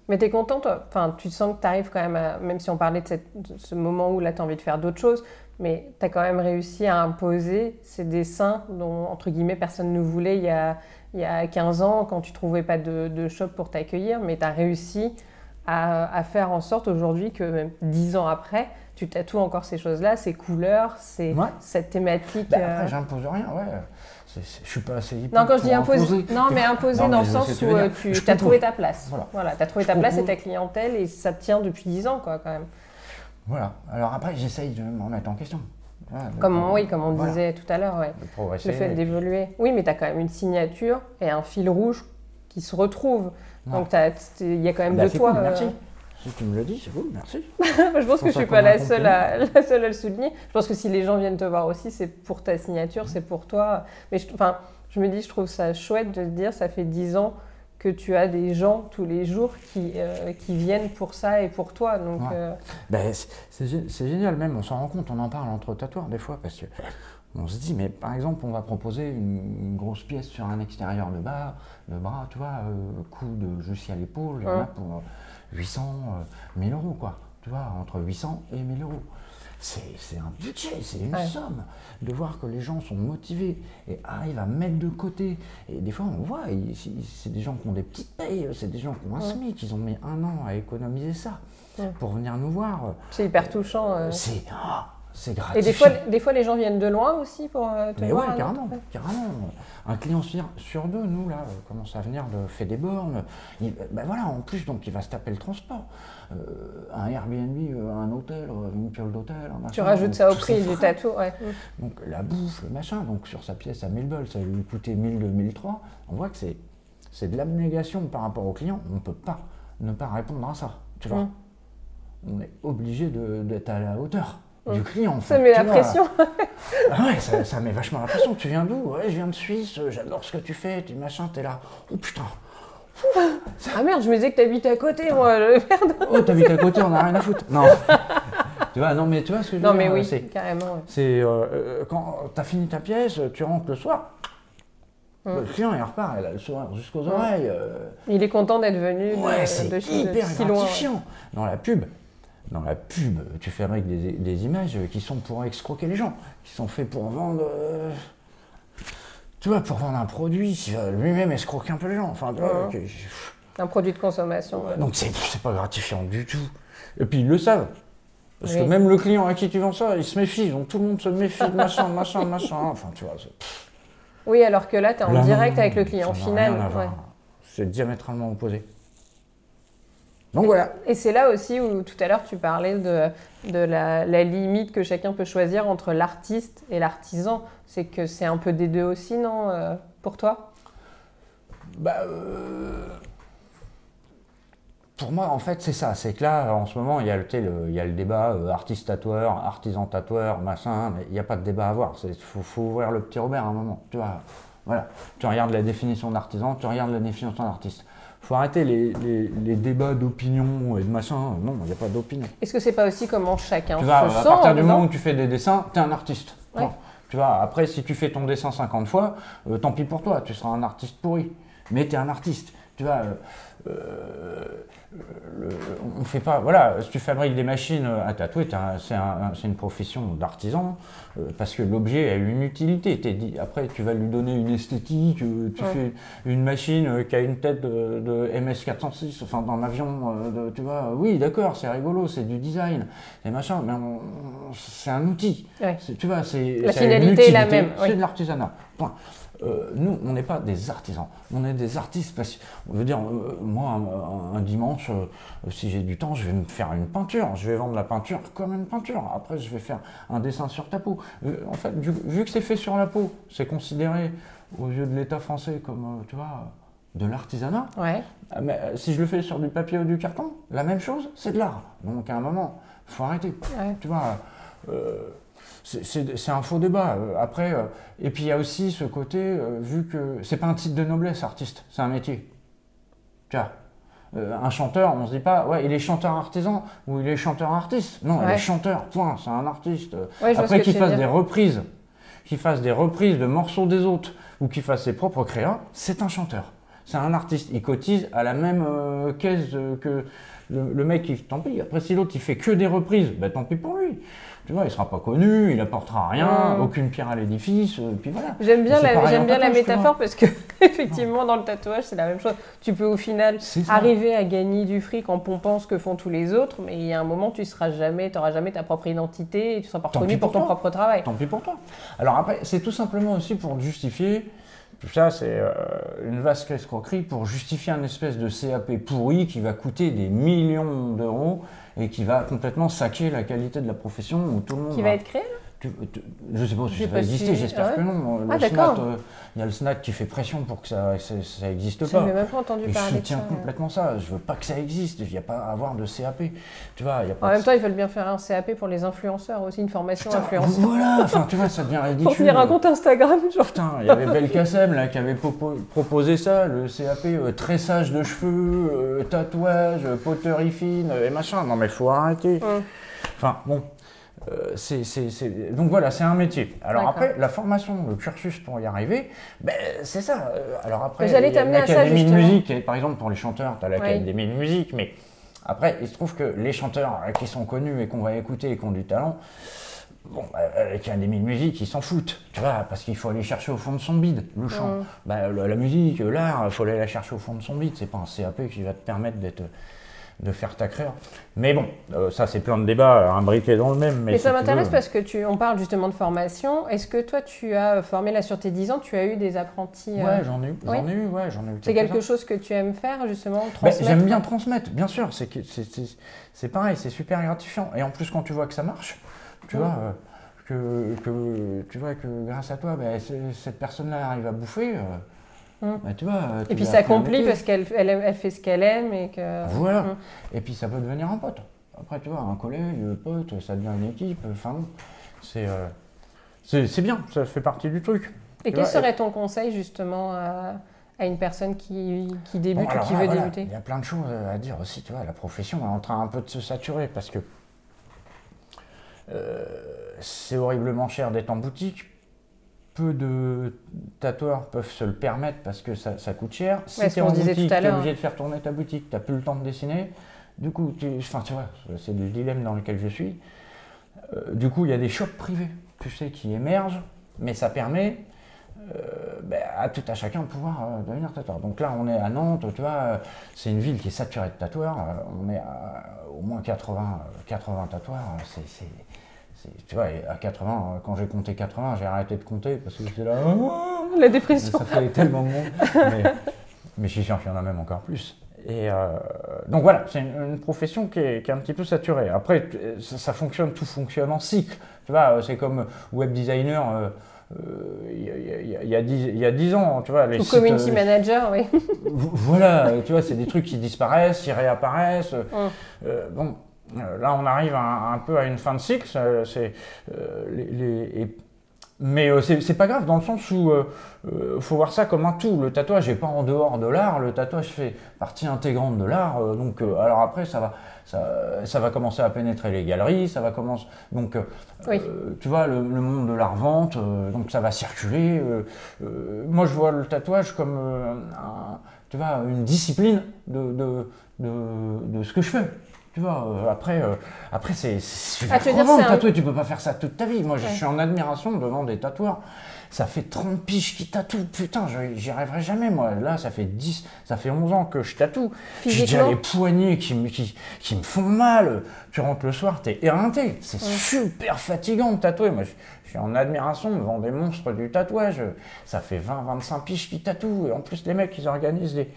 Mais t'es content, toi? Enfin, tu sens que tu arrives quand même à. Même si on parlait de, cette- de ce moment où là, tu as envie de faire d'autres choses, mais tu as quand même réussi à imposer ces dessins dont, entre guillemets, personne ne voulait il y a, il y a 15 ans, quand tu trouvais pas de, de shop pour t'accueillir, mais tu as réussi à, à faire en sorte aujourd'hui que, même 10 ans après, tu tatoues encore ces choses-là, ces couleurs, ces, Ouais. cette thématique. Bah, euh, après, j'impose rien, ouais. Je suis pas assez hyper Non, quand je dis imposer, non, mais imposer Non, dans mais le sens où euh, tu as trouvé ta place. Voilà. Voilà, tu as trouvé Je ta place et ta clientèle et ça tient depuis 10 ans, quoi, quand même. Voilà. Alors après, j'essaye de me remettre en question. Voilà, Comme, pro- oui, comme on voilà, disait tout à l'heure, ouais. De progresser. le fait d'évoluer. Oui, mais tu as quand même une signature et un fil rouge qui se retrouvent. Donc il y a quand même Bah, de toi. euh. Si tu me le dis, c'est cool, merci. je pense que je ça suis pas la seule, à, la seule à le souligner. Je pense que si les gens viennent te voir aussi, c'est pour ta signature, c'est pour toi. Mais je, enfin, je me dis, je trouve ça chouette de te dire, ça fait 10 ans que tu as des gens tous les jours qui, euh, qui viennent pour ça et pour toi. Donc, Ouais. euh, Ben, c'est génial même, on s'en rend compte, on en parle entre tatoueurs des fois parce que on se dit, mais par exemple, on va proposer une, une grosse pièce sur un extérieur de bas, le bras, tu vois, euh, coude jusqu'à l'épaule, Ouais. pour euh, 800, euh, 1000 euros, quoi. Tu vois, entre 800 et 1000 euros. C'est c'est un budget, c'est une Ouais. somme. De voir que les gens sont motivés et arrivent à mettre de côté. Et des fois, on voit, c'est des gens qui ont des petites payes, c'est des gens qui ont un Ouais. SMIC, ils ont mis un an à économiser ça pour venir nous voir. c'est hyper touchant. euh. C'est ah, c'est Et gratifiant. des fois, des fois, les gens viennent de loin aussi pour euh, te Mais voir. ouais, carrément, carrément. Un client sur, sur deux, nous, là, euh, commence à venir de fait des bornes. Il- ben voilà, en plus, donc, il va se taper le transport. Euh, un Airbnb, un hôtel, une piole d'hôtel, un machin. Tu rajoutes donc, ça au prix du tatou, ouais. Donc, la bouffe, le machin, donc, sur sa pièce à 1000 balles, ça va lui coûter 1000, 2003. On voit que c'est, c'est de l'abnégation par rapport au client. On ne peut pas ne pas répondre à ça, tu vois. Mm. On est obligé de- d'être à la hauteur. Du client. en Ça met la vois. pression. Ah ouais, ça, ça met vachement la pression. Tu viens d'où? Ouais, je viens de Suisse, euh, j'adore ce que tu fais, tu machin, t'es là. Oh putain. Ah merde, je me disais que t'habites à côté, moi. le- Merde. Oh, t'habites à côté, on a rien à foutre. Non. tu vois, non, mais tu vois ce que je veux Non, dire mais oui, carrément. ouais. c'est, euh, euh, quand t'as fini ta pièce, tu rentres le soir. Mm. Le client, il repart, il a le sourire jusqu'aux Mm. oreilles. Il est content d'être venu de, ouais, c'est de, de hyper si loin. ouais. gratifiant. Dans la pub, dans la pub, tu fabriques des, des images qui sont pour escroquer les gens, qui sont faits pour vendre. euh, tu vois, pour vendre un produit lui-même escroquer un peu les gens. Enfin, tu vois, Un produit de consommation. ouais. donc c'est pas gratifiant du tout. Et puis ils le savent. Parce que même le client à qui tu vends ça, il se méfie. Donc tout le monde se méfie de machin, machin, machin. Enfin, tu vois. c'est- Oui, alors que là, tu es en Là, direct non, avec le client n'a final. ouais. C'est diamétralement opposé. Donc voilà. Et c'est là aussi où tout à l'heure tu parlais de, de la, la limite que chacun peut choisir entre l'artiste et l'artisan. C'est que c'est un peu des deux aussi, non, euh, pour toi? Bah, euh, Pour moi, en fait, c'est ça. C'est que là, en ce moment, il y a le, tu sais, le- il y a le débat euh, artiste-tatoueur, artisan-tatoueur, machin. Mais il n'y a pas de débat à avoir. Il faut, faut ouvrir le petit Robert à un moment. Tu vois, voilà. Tu regardes la définition d'artisan, tu regardes la définition d'artiste. Faut arrêter les, les- les débats d'opinion et de machin. Non, il n'y a pas d'opinion. Est-ce que c'est pas aussi comment chacun Tu se à sent partir en du moment où tu fais des dessins, tu es un artiste. Ouais. Bon. Tu vois, après, si tu fais ton dessin 50 fois, euh, tant pis pour toi, tu seras un artiste pourri. Mais tu es un artiste. Tu vois, euh, euh, le- on fait pas. Voilà, si tu fabriques des machines à tatouer, un- c'est un- c'est une profession d'artisan euh, parce que l'objet a une utilité. Dit, après, tu vas lui donner une esthétique. tu Ouais. fais une machine euh, qui a une tête de, de MS406, enfin d'un avion, euh, de- tu vois. Oui, d'accord, c'est rigolo, c'est du design, c'est machin, mais c'est un outil. Ouais. Tu vois, c'est La finalité est la même, oui. C'est de l'artisanat. Point. Euh, nous, on n'est pas des artisans, on est des artistes. Parce on veut dire, euh, moi, un, un dimanche, euh, si j'ai du temps, je vais me faire une peinture. Je vais vendre la peinture comme une peinture. Après, je vais faire un dessin sur ta peau. En fait, du- vu que c'est fait sur la peau, c'est considéré aux yeux de l'État français comme, tu vois, de l'artisanat. Ouais. Ah, Mais si je le fais sur du papier ou du carton, la même chose, c'est de l'art. Donc à un moment, il faut arrêter. Ouais. Tu vois, c'est un faux débat. Euh, après, euh, et puis il y a aussi ce côté, euh, vu que c'est pas un titre de noblesse, artiste, c'est un métier. Vois, un chanteur, on se dit pas, ouais, il est chanteur artisan ou il est chanteur artiste. Non, il est chanteur, point, c'est un artiste. Après, qu'il fasse des reprises, qu'il fasse des reprises de morceaux des autres ou qu'il fasse ses propres créas, c'est un chanteur. C'est un artiste. Il cotise à la même caisse que le, mec, tant pis. Après, si l'autre il fait que des reprises, ben, tant pis pour lui tu vois, il sera pas connu, il apportera rien, aucune pierre à l'édifice, euh, puis voilà. J'aime bien, la, j'aime bien la métaphore parce que effectivement dans le tatouage c'est la même chose. Tu peux au final arriver à gagner du fric en pompant ce que font tous les autres, mais il y a un moment tu seras jamais, tu jamais ta propre identité et tu seras pas reconnu pour, ton propre travail. Tant pis pour toi. Alors après, c'est tout simplement aussi pour justifier. Tout ça, c'est euh, une vaste escroquerie pour justifier un espèce de CAP pourri qui va coûter des millions d'euros et qui va complètement saquer la qualité de la profession où tout le monde. Qui va, être créé je ne sais pas si ça va exister, j'espère que non. ah, d'accord. Euh, il y a le SNAT qui fait pression pour que ça n'existe pas. Je même pas entendu et parler Je soutiens complètement ça. Je veux pas que ça existe. Il n'y a pas à avoir de CAP. Tu vois, y a pas en même temps, ils veulent bien faire un CAP pour les influenceurs aussi, une formation influenceur. Voilà, enfin, tu vois, ça devient ridicule. pour tenir un compte Instagram, genre. Putain, il y avait Belkacem là, qui avait proposé ça, le CAP euh, tressage de cheveux, euh, tatouage, poterie fine et machin. Non, mais faut arrêter. Enfin, bon. Euh, donc voilà, c'est un métier. Alors après, la formation, le cursus pour y arriver, ben, c'est ça. Euh, alors après, j'allais t'amener à ça de musique, par exemple pour les chanteurs, tu as l'académie de musique, mais après, il se trouve que les chanteurs qui sont connus et qu'on va écouter et qui ont du talent, bon, l'académie de musique, ils s'en foutent, tu vois, parce qu'il faut aller chercher au fond de son bide, le chant. Mm. Ben, la, musique, l'art, il faut aller la chercher au fond de son bide, c'est pas un CAP qui va te permettre d'être de faire ta créa. Mais bon, euh, ça c'est plein de débats imbriqués dans le même. Mais, ça m'intéresse parce que tu, on parle justement de formation. Est-ce que toi tu as formé là sur tes 10 ans, tu as eu des apprentis euh, Ouais, j'en ai, eu, j'en ai eu, ouais, j'en ai eu. C'est quelque chose que tu aimes faire justement, bah, transmettre J'aime bien transmettre, bien sûr. C'est, c'est, pareil, c'est super gratifiant. Et en plus quand tu vois que ça marche, tu vois. Euh, que, que, tu vois que grâce à toi, bah, cette personne-là arrive à bouffer, Hum. Bah, tu vois, et puis ça accomplit parce qu'elle elle, fait ce qu'elle aime et que. Voilà. Hum. Et puis ça peut devenir un pote. Après, tu vois, un collègue, un pote, ça devient une équipe. Enfin, euh, c'est c'est bien, ça fait partie du truc. Et quel serait ton conseil justement à, à une personne qui, qui débute ou qui veut débuter? Il y a plein de choses à dire aussi, tu vois, la profession est en train un peu de se saturer parce que euh, c'est horriblement cher d'être en boutique peu de tatoueurs peuvent se le permettre parce que ça, coûte cher. Si tu es en boutique, tu es obligé de faire tourner ta boutique, tu n'as plus le temps de dessiner. Du coup, tu, enfin, tu vois, c'est le dilemme dans lequel je suis. Euh, du coup, il y a des shops privés, tu sais, qui émergent, mais ça permet euh, ben, à tout à chacun de pouvoir euh, devenir tatoueur. Donc là, on est à Nantes, tu vois, c'est une ville qui est saturée de tatoueurs. on est à au moins 80, 80 tatoueurs. C'est tu vois, à 80, quand j'ai compté 80, j'ai arrêté de compter parce que j'étais là. La dépression. Ça fait tellement de monde. Mais, je suis sûr qu'il y en a même encore plus. Et euh, donc voilà, c'est une, profession qui est, un petit peu saturée. Après, ça, fonctionne, tout fonctionne en cycle. Tu vois, c'est comme web designer. il y, a 10 ans, tu vois. Les Ou community manager, oui. voilà, tu vois, c'est des trucs qui disparaissent, qui réapparaissent. Hum. Euh, bon, euh, là, on arrive un, peu à une fin de cycle. C'est, euh, les, mais euh, c'est pas grave dans le sens où il faut voir ça comme un tout. Le tatouage n'est pas en dehors de l'art, le tatouage fait partie intégrante de l'art. donc, alors après, ça va, ça, va commencer à pénétrer les galeries, ça va commencer. Donc, tu vois, le, monde de l'art vente, donc ça va circuler. moi, je vois le tatouage comme tu vois, une discipline de, de, de ce que je fais. Tu vois, euh, après, euh, après c'est ah, tu tatouer, tu peux pas faire ça toute ta vie. Moi, je suis en admiration devant des tatoueurs. Ça fait 30 piges qui tatouent. Putain, j'y arriverai jamais, moi. Là, ça fait 10, ça fait 11 ans que je tatoue. J'ai déjà les poignets qui me, qui, qui, me font mal. Tu rentres le soir, t'es éreinté. C'est super fatigant de tatouer. Moi, je, suis en admiration devant des monstres du tatouage. Ça fait 20, 25 piges qui tatouent. Et en plus, les mecs, ils organisent des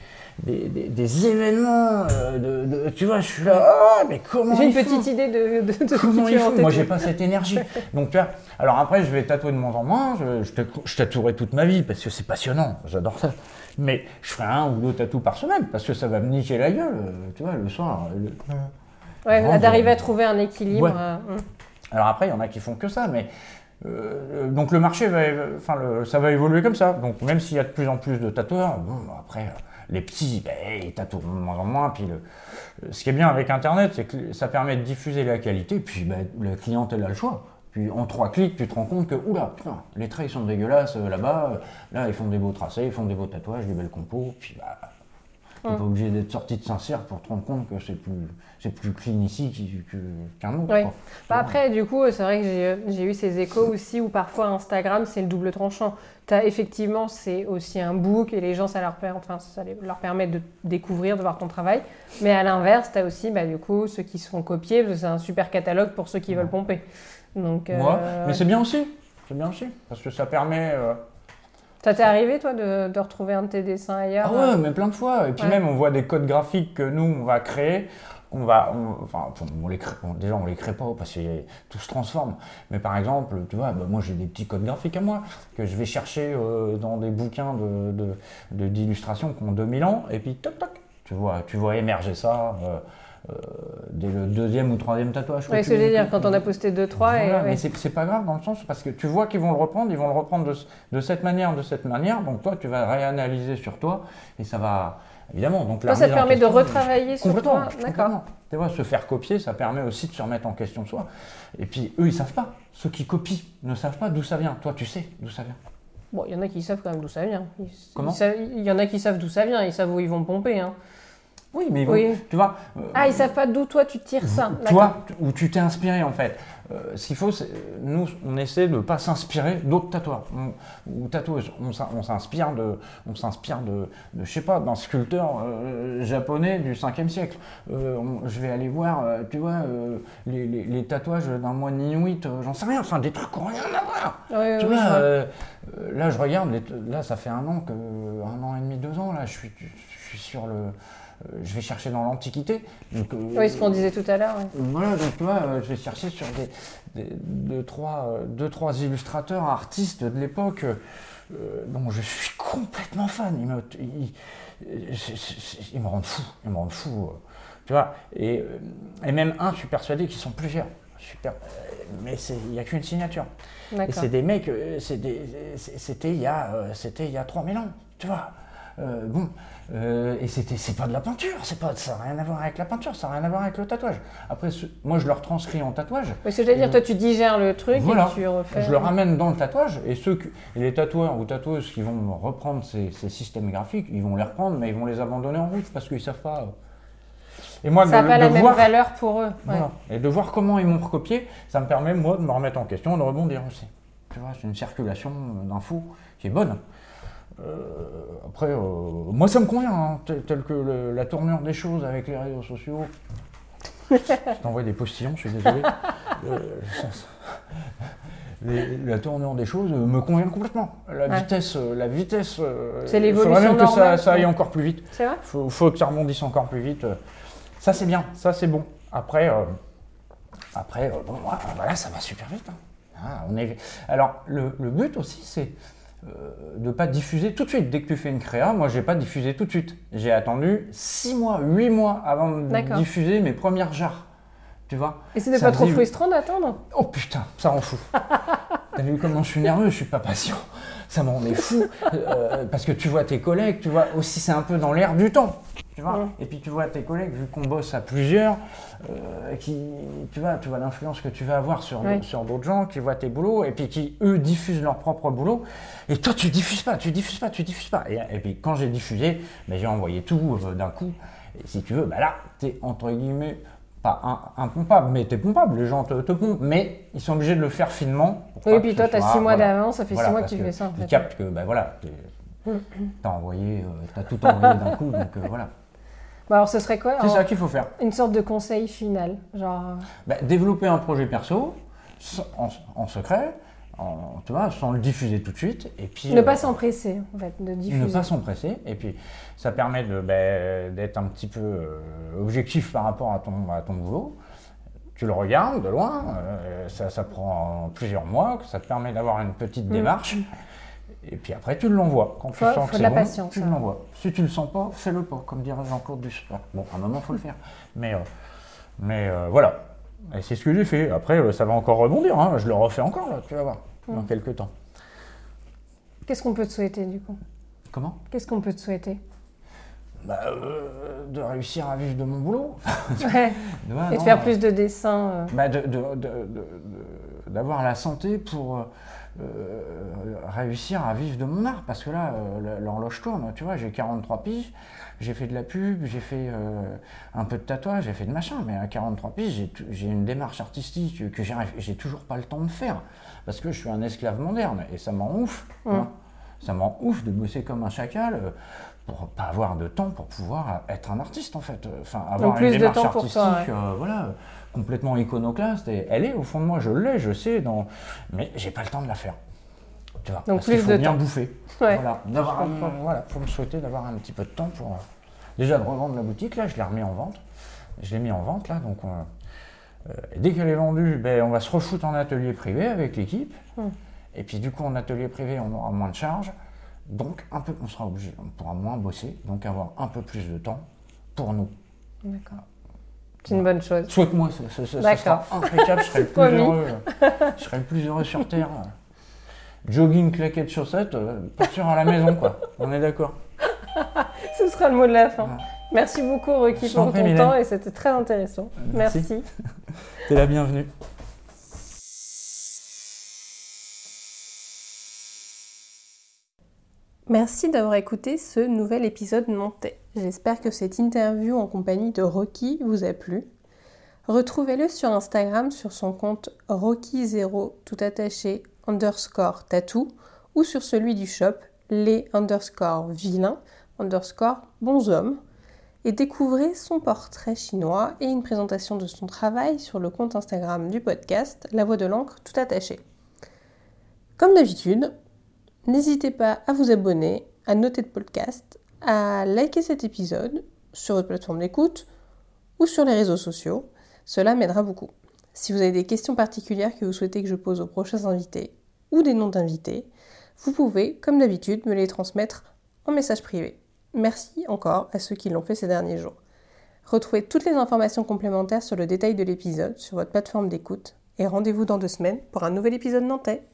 des, événements, euh, de, tu vois, je suis là, ah, mais comment J'ai une petite idée de, de, comment ils font. Moi, j'ai pas cette énergie. Donc, tu vois, alors après, je vais tatouer de moins en moins, je, je, tatouerai toute ma vie parce que c'est passionnant, j'adore ça. Mais je ferai un ou deux tatous par semaine parce que ça va me niquer la gueule, tu vois, le soir. Ouais, d'arriver à trouver un équilibre. Euh, hum. Alors après, il y en a qui font que ça, mais euh, donc le marché va, enfin ça va évoluer comme ça. Donc même s'il y a de plus en plus de tatoueurs, bon, après euh, les petits, ben, ils tatouent de moins en moins. Puis le, ce qui est bien avec Internet, c'est que ça permet de diffuser la qualité. Puis ben, la clientèle a le choix. Puis en trois clics, tu te rends compte que, oula, putain, les traits ils sont dégueulasses euh, là-bas. Là, ils font des beaux tracés, ils font des beaux tatouages, des belles compos. Puis bah, tu n'es pas obligé d'être sorti de Saint-Cyr pour te rendre compte que c'est plus, c'est plus clean ici qu'un autre. Oui. Bah après, du coup, c'est vrai que j'ai eu ces échos aussi où parfois Instagram, c'est le double tranchant. As, effectivement, c'est aussi un book et les gens, ça leur, enfin, ça leur permet de découvrir, de voir ton travail. Mais à l'inverse, tu as aussi, bah, du coup, ceux qui se font copier, parce que c'est un super catalogue pour ceux qui veulent pomper. Donc, euh, mais c'est bien aussi. C'est bien aussi. Parce que ça permet. Euh, ça t'est arrivé, toi, de, retrouver un de tes dessins ailleurs Ah ouais, euh mais plein de fois. Et puis même, on voit des codes graphiques que nous, on va créer. On va, enfin, on les crée, déjà, on les crée pas parce que tout se transforme. Mais par exemple, tu vois, bah, moi, j'ai des petits codes graphiques à moi que je vais chercher euh, dans des bouquins d'illustration de, de, qui ont 2000 ans. Et puis, toc, toc, tu vois, tu vois émerger ça. Euh, dès le deuxième ou troisième tatouage. Oui, ce que dire, quand on a posté deux, trois. Mais c'est pas grave dans le sens parce que tu vois qu'ils vont le reprendre, ils vont le reprendre de, cette manière, de cette manière. Donc toi, tu vas réanalyser sur toi et ça va. Évidemment, donc ça te permet de retravailler sur toi. D'accord. Tu vois, se faire copier, ça permet aussi de se remettre en question de soi. Et puis, eux, ils savent pas. Ceux qui copient ne savent pas d'où ça vient. Toi, tu sais d'où ça vient. Bon, il y en a qui savent quand même d'où ça vient. Comment Il y en a qui savent d'où ça vient. Ils savent où ils vont pomper. Hein. Oui, mais tu vois. Euh, ah, ils savent pas d'où toi tu tires ça. Toi, où tu t'es inspiré en fait. Euh, qu'il faut, nous, on essaie de ne pas s'inspirer d'autres tatoueurs ou tatoueuses. On, s'inspire de, on s'inspire de, de, je sais pas, d'un sculpteur euh, japonais du 5e siècle. je vais aller voir, tu vois, les, tatouages d'un moine inuit, j'en sais rien, enfin des trucs qui n'ont rien à voir. tu vois, là, je regarde, là, ça fait un an que, un an et demi, deux ans, là, je suis, je suis sur le euh, je vais chercher dans l'Antiquité. Euh, oui, ce qu'on disait tout à l'heure. Voilà, donc euh, je vais chercher sur des, deux, trois, deux, trois illustrateurs, artistes de l'époque dont je suis complètement fan. Ils me, ils, me rendent fou, ils me rendent fou. tu vois, et, et, même un, je suis persuadé qu'ils sont plusieurs. Super, mais il n'y a qu'une signature. Et c'est des mecs, c'était il, y a, il y a 3000 ans, tu vois. Bon, euh, et c'était, c'est pas de la peinture, c'est pas, ça n'a rien à voir avec la peinture, ça n'a rien à voir avec le tatouage. Après, moi je le retranscris en tatouage. Oui, c'est à dire, toi tu digères le truc et tu refais. Je le ramène dans le tatouage et ceux les tatoueurs ou tatoueuses qui vont reprendre ces, systèmes graphiques, ils vont les reprendre, mais ils vont les abandonner en route parce qu'ils savent pas. Et moi, ça n'a pas la même valeur pour eux. Et de voir comment ils m'ont recopié, ça me permet moi de me remettre en question de rebondir aussi. Tu vois, c'est une circulation d'infos qui est bonne. Euh, après, euh, moi ça me convient, hein, tel, que la tournure des choses avec les réseaux sociaux. je t'envoie des postillons, je suis désolé. Euh, la tournure des choses me convient complètement. La vitesse, la vitesse. C'est l'évolution. Il faudrait même que ça, aille encore plus vite. C'est vrai. Il faut, que ça rebondisse encore plus vite. Ça c'est bien, ça c'est bon. Après, après, bon, voilà, ça va super vite. Hein. Ah, on est... Alors le, le but aussi, c'est euh, de ne pas diffuser tout de suite. Dès que tu fais une créa, moi, j'ai pas diffusé tout de suite. J'ai attendu 6 mois, 8 mois avant de diffuser mes premières jarres. Tu vois? Et c'était pas trop frustrant d'attendre? Oh putain, ça rend fou. T'as vu comment je suis nerveux? Je suis pas patient. Ça me rendait fou. Euh, parce que tu vois tes collègues, tu vois, aussi c'est un peu dans l'air du temps. Tu vois Et puis tu vois tes collègues, vu qu'on bosse à plusieurs, euh, qui, tu vois, tu vois l'influence que tu vas avoir sur, sur d'autres gens, qui voient tes boulots, et puis qui, eux, diffusent leur propre boulot. Et toi, tu diffuses pas, tu diffuses pas, tu diffuses pas. Et, puis quand j'ai diffusé, ben, j'ai envoyé tout euh, d'un coup. Et si tu veux, ben là, tu es entre guillemets pas impompable, mais tu es pompable, les gens te, pompent, mais ils sont obligés de le faire finement. Oui, et puis toi, tu as six mois d'avance, ça fait six mois que tu fais ça. En fait. Ils captent que, ben voilà, tu as envoyé, euh, as tout envoyé d'un coup, donc voilà. Bah alors, ce serait quoi C'est ça qu'il faut faire. Une sorte de conseil final, genre. Bah, développer un projet perso en, secret, tu vois, sans le diffuser tout de suite, et puis. Ne pas euh, s'empresser, en fait, de diffuser. Ne pas s'empresser, et puis ça permet bah, d'être un petit peu euh, objectif par rapport à ton, à ton boulot. Tu le regardes de loin, euh, ça, ça, prend plusieurs mois, ça te permet d'avoir une petite mm. démarche. Et puis après, tu l'envoies. Quand tu sens que c'est bon, patience, tu hein. l'envoies. Si tu ne le sens pas, fais-le pas, comme dirait Jean-Claude Duss. Bon, à un moment, il faut le faire. Mais, euh, mais euh, voilà. Et c'est ce que j'ai fait. Après, euh, ça va encore rebondir. hein. Je le refais encore, là, tu vas voir, dans Mm. quelques temps. Qu'est-ce qu'on peut te souhaiter du coup? Comment? Qu'est-ce qu'on peut te souhaiter? Bah, euh, De réussir à vivre de mon boulot. Ouais. Et de faire euh, plus de dessins. euh. bah, de- de- D'avoir la santé pour réussir à vivre de mon art. Parce que là, euh, l'horloge tourne. Tu vois, j'ai 43 piges, j'ai fait de la pub, j'ai fait euh, un peu de tatouage, j'ai fait de machin. Mais à 43 piges, j'ai une démarche artistique que j'ai toujours pas le temps de faire. Parce que je suis un esclave moderne et ça m'en ouf. Hein. Ça m'en ouf de bosser comme un chacal. euh, pour pas avoir de temps pour pouvoir être un artiste en fait, enfin avoir plus une de démarche temps pour artistique, toi, ouais. euh, voilà, complètement iconoclaste. Et elle est au fond de moi, je l'ai, je sais, dans... mais j'ai pas le temps de la faire. Tu vois, Donc parce qu'il plus faut de bien temps. bouffer. Ouais. Voilà, d'avoir faut me souhaiter d'avoir un petit peu de temps pour euh, déjà de revendre la boutique. Là, je l'ai remis en vente. Je l'ai mis en vente là, donc on- euh, dès qu'elle est vendue, ben, on va se refoutre en atelier privé avec l'équipe. Hmm. Et puis du coup, en atelier privé, on aura moins de charges. Donc, un peu, on sera obligé, on pourra moins bosser, donc avoir un peu plus de temps pour nous. D'accord. C'est une bonne chose. Souhaite-moi, ça, sera impeccable, je serai le plus Promis. heureux. Je serai le plus heureux sur Terre. Jogging, claquettes, chaussettes, euh, partir à la maison, quoi. On est d'accord. Ce sera le mot de la fin. Ouais. Merci beaucoup, Rocky, pour ton temps et c'était très intéressant. Merci. Merci. T'es la bienvenue. Merci d'avoir écouté ce nouvel épisode nantais. J'espère que cette interview en compagnie de Rocky vous a plu. Retrouvez-le sur Instagram sur son compte Rocky0 tout attaché underscore tatou ou sur celui du shop les underscore vilains underscore bonshommes et découvrez son portrait chinois et une présentation de son travail sur le compte Instagram du podcast La Voix de l'encre tout attaché. Comme d'habitude, N'hésitez pas à vous abonner, à noter le podcast, à liker cet épisode sur votre plateforme d'écoute ou sur les réseaux sociaux. Cela m'aidera beaucoup. Si vous avez des questions particulières que vous souhaitez que je pose aux prochains invités ou des noms d'invités, vous pouvez, comme d'habitude, me les transmettre en message privé. Merci encore à ceux qui l'ont fait ces derniers jours. Retrouvez toutes les informations complémentaires sur le détail de l'épisode sur votre plateforme d'écoute et rendez-vous dans deux semaines pour un nouvel épisode nantais.